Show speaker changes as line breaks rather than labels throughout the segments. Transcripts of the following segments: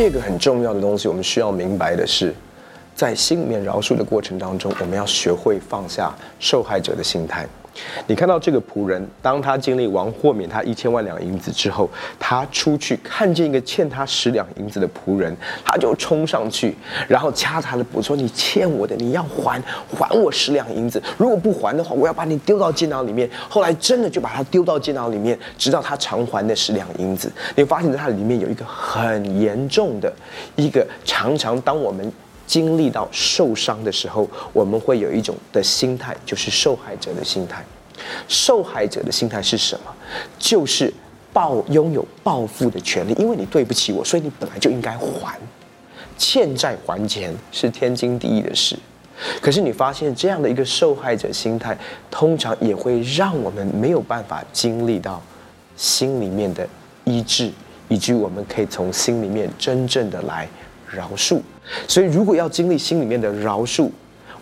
这个很重要的东西，我们需要明白的是，在心里面饶恕的过程当中，我们要学会放下受害者的心态。你看到这个仆人，当他经历王豁免他一千万两银子之后，他出去看见一个欠他十两银子的仆人，他就冲上去，然后掐他的脖说：“你欠我的，你要还，还我十两银子。如果不还的话，我要把你丢到监牢里面。”后来真的就把他丢到监牢里面，直到他偿还那十两银子。你发现在他里面有一个很严重的一个，常常当我们。经历到受伤的时候，我们会有一种的心态，就是受害者的心态。受害者的心态是什么？就是报拥有报复的权利，因为你对不起我，所以你本来就应该还。欠债还钱是天经地义的事。可是你发现这样的一个受害者心态，通常也会让我们没有办法经历到心里面的医治，以及我们可以从心里面真正的来。饶恕，所以如果要经历心里面的饶恕，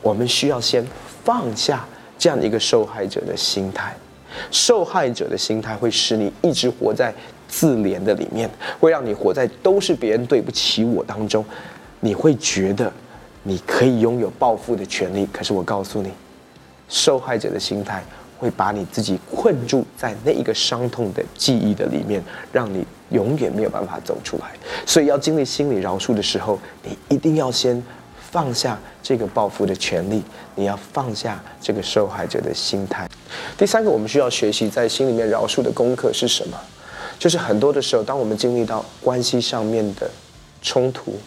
我们需要先放下这样的一个受害者的心态。受害者的心态会使你一直活在自怜的里面，会让你活在都是别人对不起我当中。你会觉得你可以拥有报复的权利，可是我告诉你，受害者的心态。会把你自己困住在那一个伤痛的记忆的里面，让你永远没有办法走出来。所以要经历心理饶恕的时候，你一定要先放下这个报复的权利，你要放下这个受害者的心态。第三个，我们需要学习在心里面饶恕的功课是什么？就是很多的时候，当我们经历到关系上面的冲突、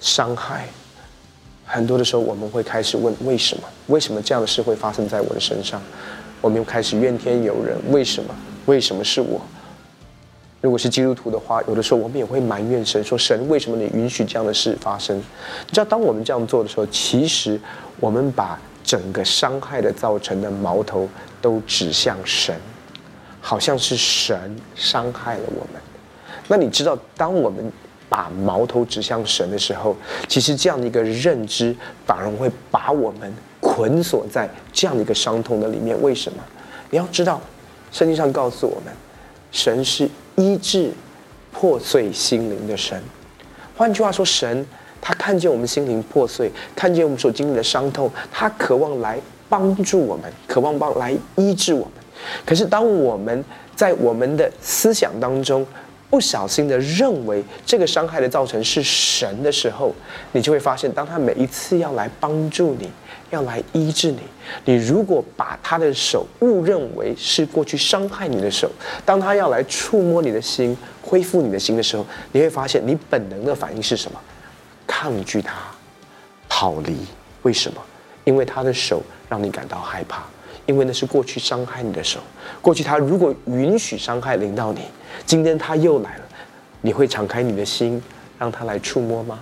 伤害。很多的时候，我们会开始问：为什么？为什么这样的事会发生在我的身上？我们又开始怨天尤人。为什么？为什么是我？如果是基督徒的话，有的时候我们也会埋怨神，说：神，为什么你允许这样的事发生？你知道，当我们这样做的时候，其实我们把整个伤害的造成的矛头都指向神，好像是神伤害了我们。那你知道，当我们把矛头指向神的时候，其实这样的一个认知反而会把我们捆锁在这样的一个伤痛的里面。为什么？你要知道，圣经上告诉我们，神是医治破碎心灵的神。换句话说，神他看见我们心灵破碎，看见我们所经历的伤痛，他渴望来帮助我们，渴望帮来医治我们。可是当我们在我们的思想当中，不小心的认为这个伤害的造成是神的时候，你就会发现，当他每一次要来帮助你，要来医治你，你如果把他的手误认为是过去伤害你的手，当他要来触摸你的心、恢复你的心的时候，你会发现你本能的反应是什么？抗拒他，逃离。为什么？因为他的手让你感到害怕。因为那是过去伤害你的手，过去他如果允许伤害临到你，今天他又来了，你会敞开你的心，让他来触摸吗？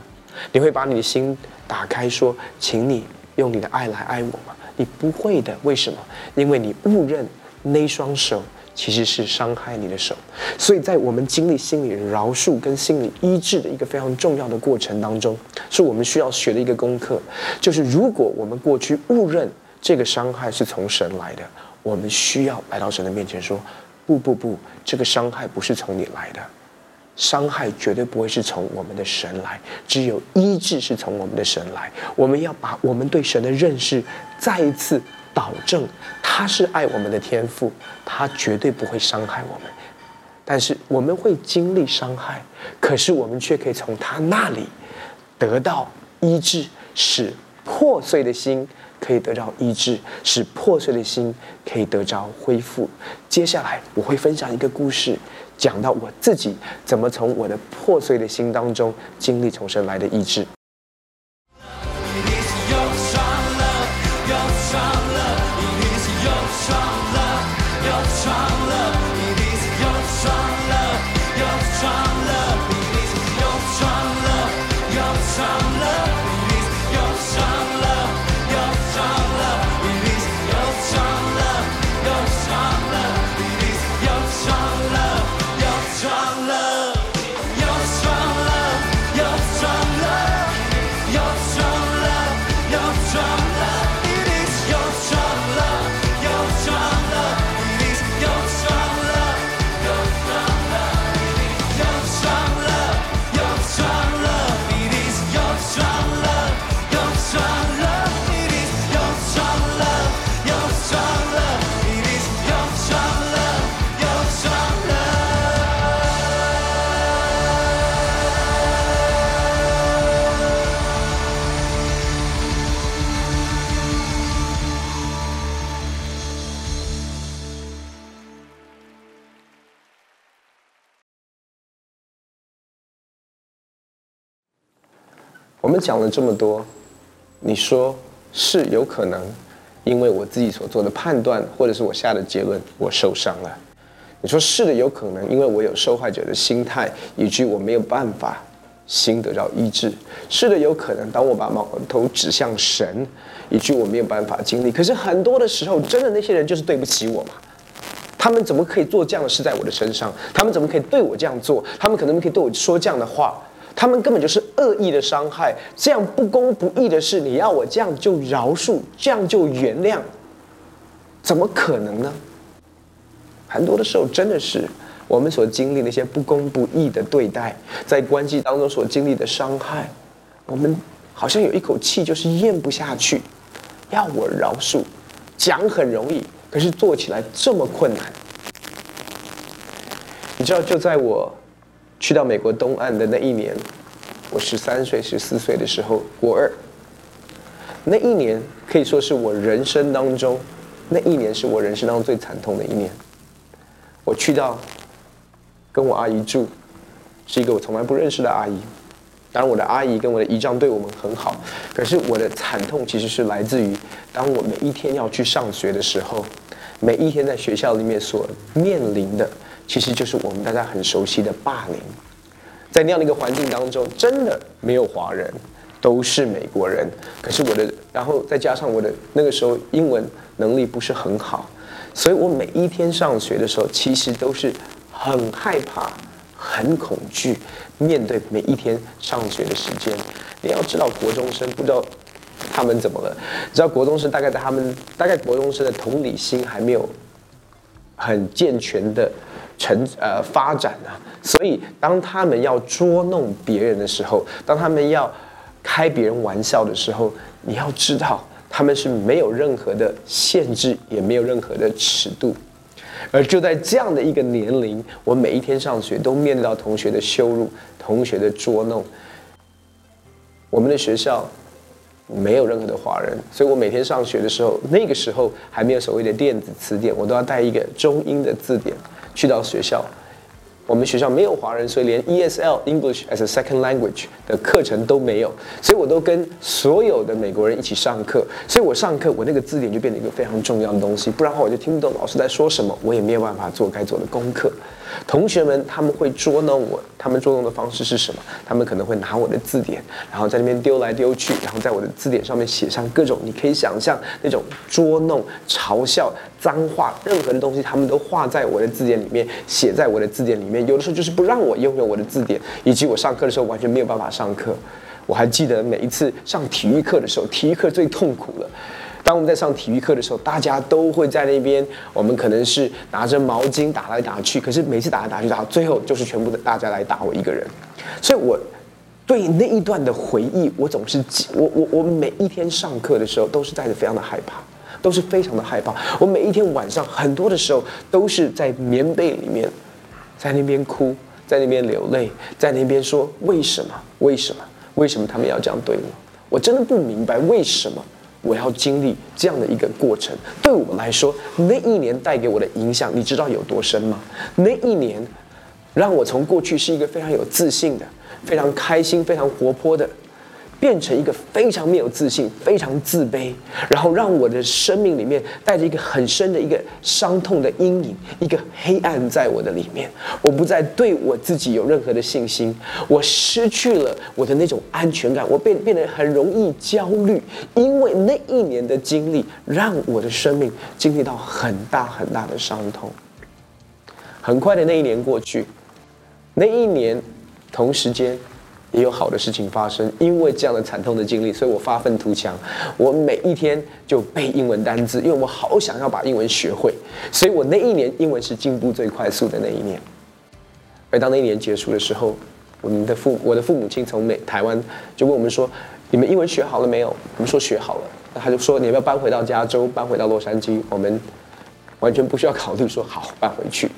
你会把你的心打开，说，请你用你的爱来爱我吗？你不会的，为什么？因为你误认那双手其实是伤害你的手。所以在我们经历心理饶恕跟心理医治的一个非常重要的过程当中，是我们需要学的一个功课，就是如果我们过去误认。这个伤害是从神来的，我们需要来到神的面前说：“不不不，这个伤害不是从你来的，伤害绝对不会是从我们的神来，只有医治是从我们的神来。我们要把我们对神的认识再一次导正，他是爱我们的天赋，他绝对不会伤害我们。但是我们会经历伤害，可是我们却可以从他那里得到医治，使破碎的心。”可以得到医治，使破碎的心可以得着恢复。接下来我会分享一个故事，讲到我自己怎么从我的破碎的心当中经历重生来的医治。我们讲了这么多，你说是有可能，因为我自己所做的判断，或者是我下的结论，我受伤了。你说是的，有可能，因为我有受害者的心态，以及我没有办法心得到医治。是的，有可能，当我把矛头指向神，以及我没有办法经历。可是很多的时候，真的那些人就是对不起我嘛？他们怎么可以做这样的事在我的身上？他们怎么可以对我这样做？他们可能可以对我说这样的话？他们根本就是恶意的伤害，这样不公不义的事，你要我这样就饶恕，这样就原谅？怎么可能呢？很多的时候，真的是我们所经历那些不公不义的对待，在关系当中所经历的伤害，我们好像有一口气就是咽不下去。要我饶恕，讲很容易，可是做起来这么困难。你知道，就在我去到美国东岸的那一年，我十三岁、十四岁的时候，国二，那一年可以说是我人生当中，那一年是我人生当中最惨痛的一年。我去到跟我阿姨住，是一个我从来不认识的阿姨。当然，我的阿姨跟我的姨丈对我们很好。可是我的惨痛其实是来自于，当我每一天要去上学的时候，每一天在学校里面所面临的，其实就是我们大家很熟悉的霸凌。在那样的一个环境当中，真的没有华人，都是美国人。可是我的，然后再加上我的那个时候英文能力不是很好。所以我每一天上学的时候，其实都是很害怕、很恐惧面对每一天上学的时间。你要知道，国中生不知道他们怎么了。知道国中生大概在他们大概国中生的同理心还没有很健全的成呃发展啊。所以当他们要捉弄别人的时候，当他们要开别人玩笑的时候，你要知道。他们是没有任何的限制，也没有任何的尺度，而就在这样的一个年龄，我每一天上学都面对到同学的羞辱、同学的捉弄。我们的学校没有任何的华人，所以我每天上学的时候，那个时候还没有所谓的电子词典，我都要带一个中英的字典去到学校。我们学校没有华人，所以连 ESL English as a Second Language 的课程都没有，所以我都跟所有的美国人一起上课。所以我上课，我那个字典就变成一个非常重要的东西，不然的话我就听不懂老师在说什么，我也没有办法做该做的功课。同学们他们会捉弄我，他们捉弄的方式是什么？他们可能会拿我的字典，然后在那边丢来丢去，然后在我的字典上面写上各种你可以想象那种捉弄、嘲笑、脏话，任何的东西他们都画在我的字典里面，写在我的字典里面。有的时候就是不让我拥有我的字典，以及我上课的时候完全没有办法上课。我还记得每一次上体育课的时候，体育课最痛苦了。当我们在上体育课的时候，大家都会在那边，我们可能是拿着毛巾打来打去，可是每次打来打去打，最后就是全部的大家来打我一个人。所以我对那一段的回忆，我总是我我我每一天上课的时候都是带着非常的害怕，都是非常的害怕。我每一天晚上很多的时候都是在棉被里面，在那边哭，在那边流泪，在那边说为什么为什么为什么他们要这样对我？我真的不明白为什么。我要经历这样的一个过程，对我来说，那一年带给我的影响，你知道有多深吗？那一年，让我从过去是一个非常有自信的、非常开心、非常活泼的。变成一个非常没有自信、非常自卑，然后让我的生命里面带着一个很深的一个伤痛的阴影，一个黑暗在我的里面。我不再对我自己有任何的信心，我失去了我的那种安全感，我变变得很容易焦虑，因为那一年的经历让我的生命经历到很大很大的伤痛。很快的那一年过去，那一年同时间。也有好的事情发生，因为这样的惨痛的经历，所以我发愤图强。我每一天就背英文单字，因为我好想要把英文学会。所以我那一年英文是进步最快速的那一年。而当那一年结束的时候，我们的父我的父母亲从美台湾就问我们说：“你们英文学好了没有？”我们说学好了。他就说：“你要不要搬回到加州，搬回到洛杉矶？”我们完全不需要考虑，说好搬回去。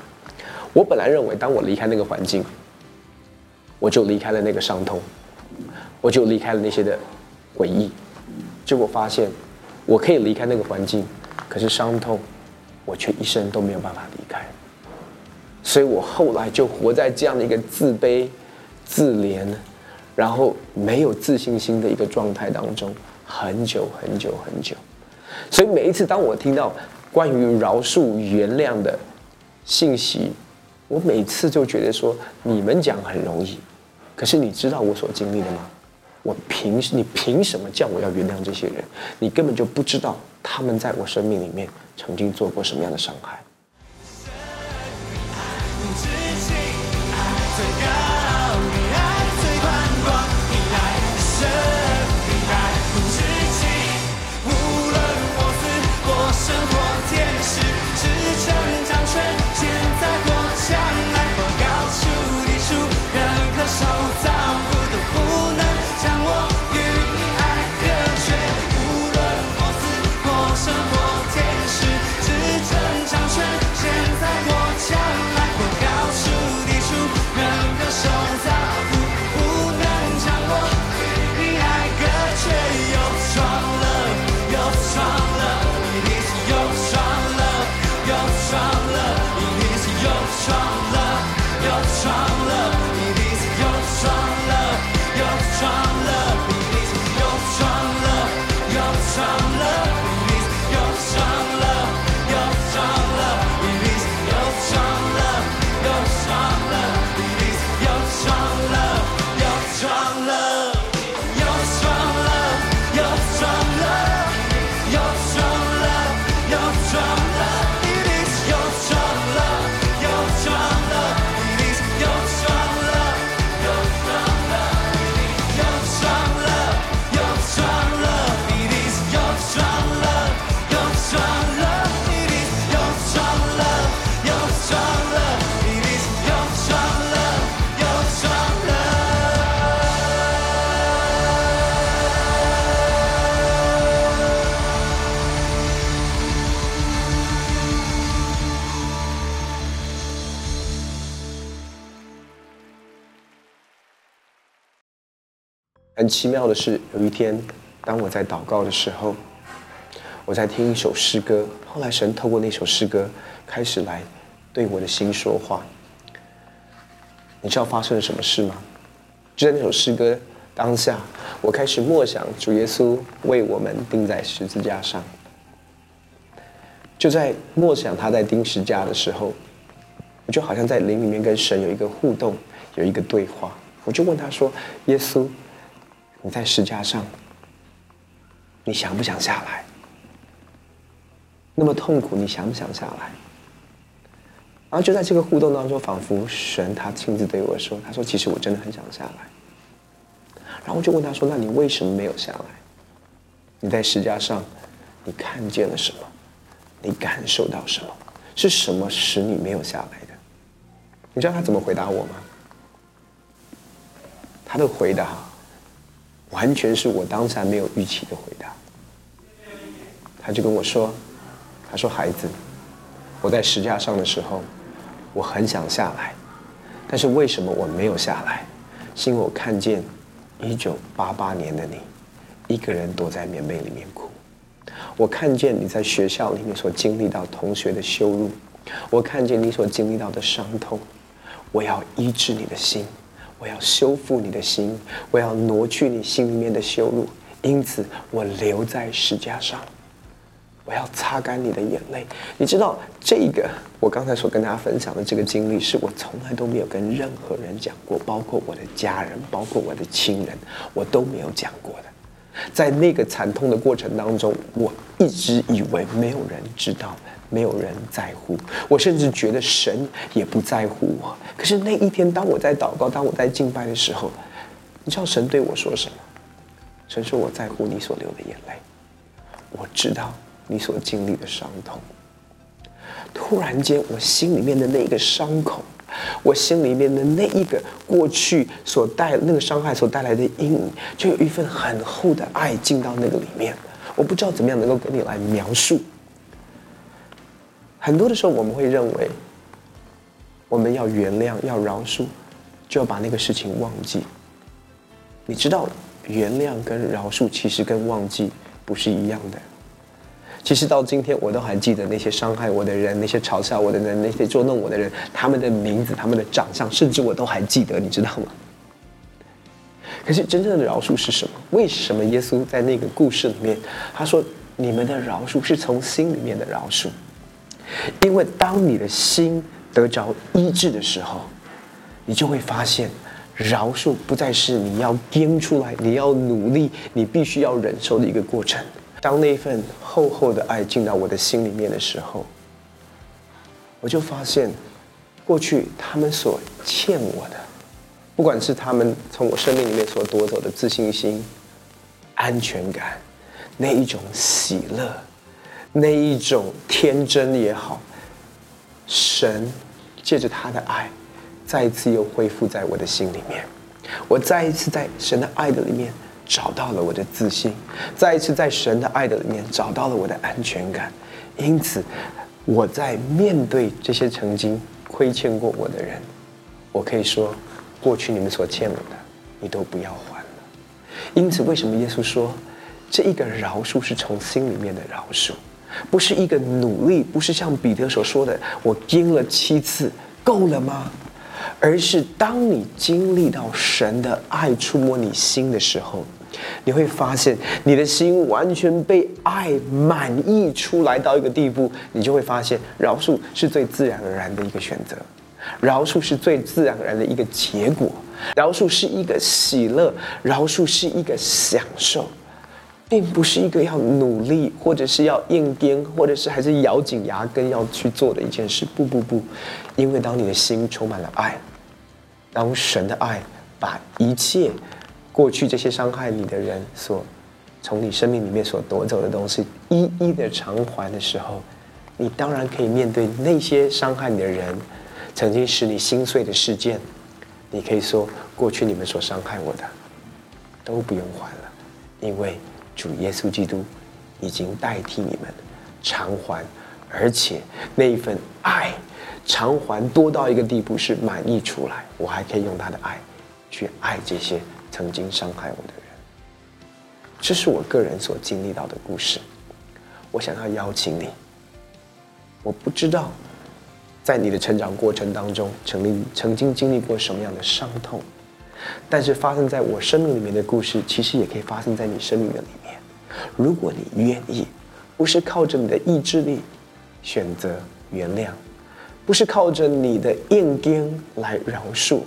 我本来认为，当我离开那个环境。我就离开了那个伤痛，我就离开了那些的回忆，结果发现我可以离开那个环境，可是伤痛，我却一生都没有办法离开。所以我后来就活在这样的一个自卑、自怜，然后没有自信心的一个状态当中，很久很久很久。所以每一次当我听到关于饶恕、原谅的信息，我每次就觉得说，你们讲很容易，可是你知道我所经历的吗？我凭你凭什么叫我要原谅这些人？你根本就不知道他们在我生命里面曾经做过什么样的伤害。
无论我死过、生过、天使，只求
很奇妙的是，有一天，当我在祷告的时候，我在听一首诗歌。后来神透过那首诗歌，开始来对我的心说话。你知道发生了什么事吗？就在那首诗歌当下，我开始默想主耶稣为我们钉在十字架上。就在默想他在钉十字架的时候，我就好像在灵里面跟神有一个互动，有一个对话。我就问他说：“耶稣。”你在石架上，你想不想下来？那么痛苦，你想不想下来？然后就在这个互动当中，仿佛神他亲自对我说：“他说，其实我真的很想下来。”然后我就问他说：“那你为什么没有下来？你在石架上，你看见了什么？你感受到什么？是什么使你没有下来的？”你知道他怎么回答我吗？他的回答。完全是我当下没有预期的回答。他就跟我说：“他说孩子，我在石架上的时候，我很想下来，但是为什么我没有下来？是因为我看见一九八八年的你，一个人躲在棉被里面哭。我看见你在学校里面所经历到同学的羞辱，我看见你所经历到的伤痛。我要医治你的心。”我要修复你的心，我要挪去你心里面的羞辱，因此我留在石架上，我要擦干你的眼泪。你知道这个，我刚才所跟大家分享的这个经历，是我从来都没有跟任何人讲过，包括我的家人，包括我的亲人，我都没有讲过的。在那个惨痛的过程当中，我一直以为没有人知道。没有人在乎我，甚至觉得神也不在乎我。可是那一天，当我在祷告，当我在敬拜的时候，你知道神对我说什么？神说：“我在乎你所流的眼泪，我知道你所经历的伤痛。”突然间，我心里面的那一个伤口，我心里面的那一个过去所带那个伤害所带来的阴影，就有一份很厚的爱进到那个里面。我不知道怎么样能够跟你来描述。很多的时候，我们会认为，我们要原谅、要饶恕，就要把那个事情忘记。你知道，原谅跟饶恕其实跟忘记不是一样的。其实到今天，我都还记得那些伤害我的人、那些嘲笑我的人、那些捉弄我的人，他们的名字、他们的长相，甚至我都还记得，你知道吗？可是真正的饶恕是什么？为什么耶稣在那个故事里面，他说你们的饶恕是从心里面的饶恕？因为当你的心得着医治的时候，你就会发现，饶恕不再是你要编出来、你要努力、你必须要忍受的一个过程。当那份厚厚的爱进到我的心里面的时候，我就发现，过去他们所欠我的，不管是他们从我生命里面所夺走的自信心、安全感，那一种喜乐。那一种天真也好，神借着他的爱，再一次又恢复在我的心里面。我再一次在神的爱的里面找到了我的自信，再一次在神的爱的里面找到了我的安全感。因此，我在面对这些曾经亏欠过我的人，我可以说，过去你们所欠我的，你都不要还了。因此，为什么耶稣说，这一个饶恕是从心里面的饶恕？不是一个努力，不是像彼得所说的“我经了七次够了吗？”而是当你经历到神的爱触摸你心的时候，你会发现你的心完全被爱满溢出来到一个地步，你就会发现饶恕是最自然而然的一个选择，饶恕是最自然而然的一个结果，饶恕是一个喜乐，饶恕是一个享受。并不是一个要努力，或者是要硬颠，或者是还是咬紧牙根要去做的一件事。不不不，因为当你的心充满了爱，当神的爱把一切过去这些伤害你的人所从你生命里面所夺走的东西一一的偿还的时候，你当然可以面对那些伤害你的人，曾经使你心碎的事件，你可以说过去你们所伤害我的都不用还了，因为。主耶稣基督已经代替你们偿还，而且那一份爱偿还多到一个地步是满意出来，我还可以用他的爱去爱这些曾经伤害我的人。这是我个人所经历到的故事。我想要邀请你，我不知道在你的成长过程当中，曾经曾经经历过什么样的伤痛，但是发生在我生命里面的故事，其实也可以发生在你生命的里面。如果你愿意，不是靠着你的意志力选择原谅，不是靠着你的硬钉来饶恕，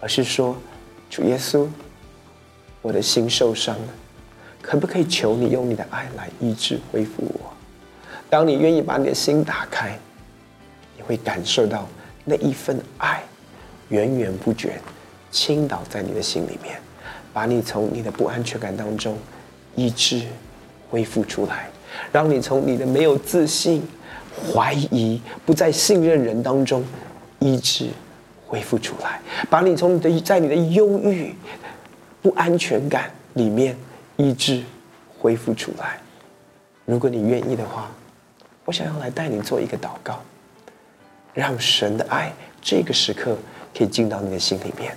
而是说，主耶稣，我的心受伤了，可不可以求你用你的爱来医治恢复我？当你愿意把你的心打开，你会感受到那一份爱源源不绝倾倒在你的心里面，把你从你的不安全感当中。医治，恢复出来，让你从你的没有自信、怀疑、不再信任人当中医治，恢复出来，把你从你的在你的忧郁、不安全感里面医治，恢复出来。如果你愿意的话，我想要来带你做一个祷告，让神的爱这个时刻可以进到你的心里面，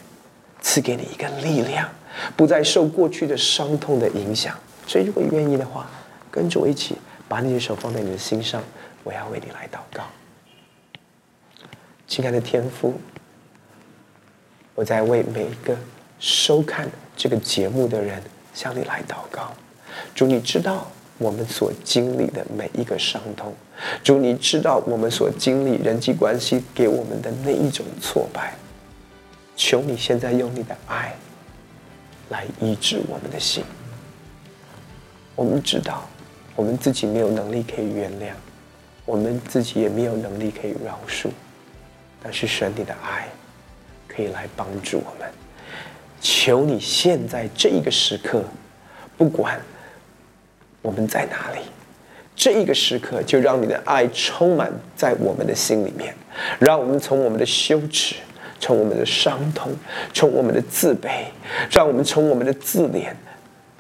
赐给你一个力量，不再受过去的伤痛的影响。所以，如果愿意的话，跟着我一起把你的手放在你的心上，我要为你来祷告。亲爱的天父，我在为每一个收看这个节目的人向你来祷告。主，你知道我们所经历的每一个伤痛；主，你知道我们所经历人际关系给我们的那一种挫败。求你现在用你的爱来医治我们的心。我们知道，我们自己没有能力可以原谅，我们自己也没有能力可以饶恕，但是神你的爱可以来帮助我们。求你现在这一个时刻，不管我们在哪里，这一个时刻就让你的爱充满在我们的心里面，让我们从我们的羞耻，从我们的伤痛，从我们的自卑，让我们从我们的自怜。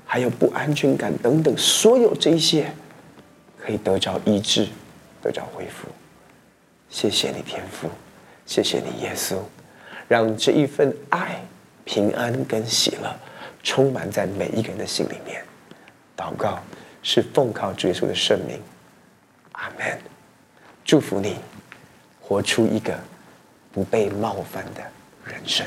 还有不安全感等等，所有这些可以得着医治，得着恢复。谢谢你天父，谢谢你耶稣，让这一份爱、平安跟喜乐充满在每一个人的心里面。祷告是奉靠主耶稣的圣名，阿门。祝福你，活出一个不被冒犯的人生。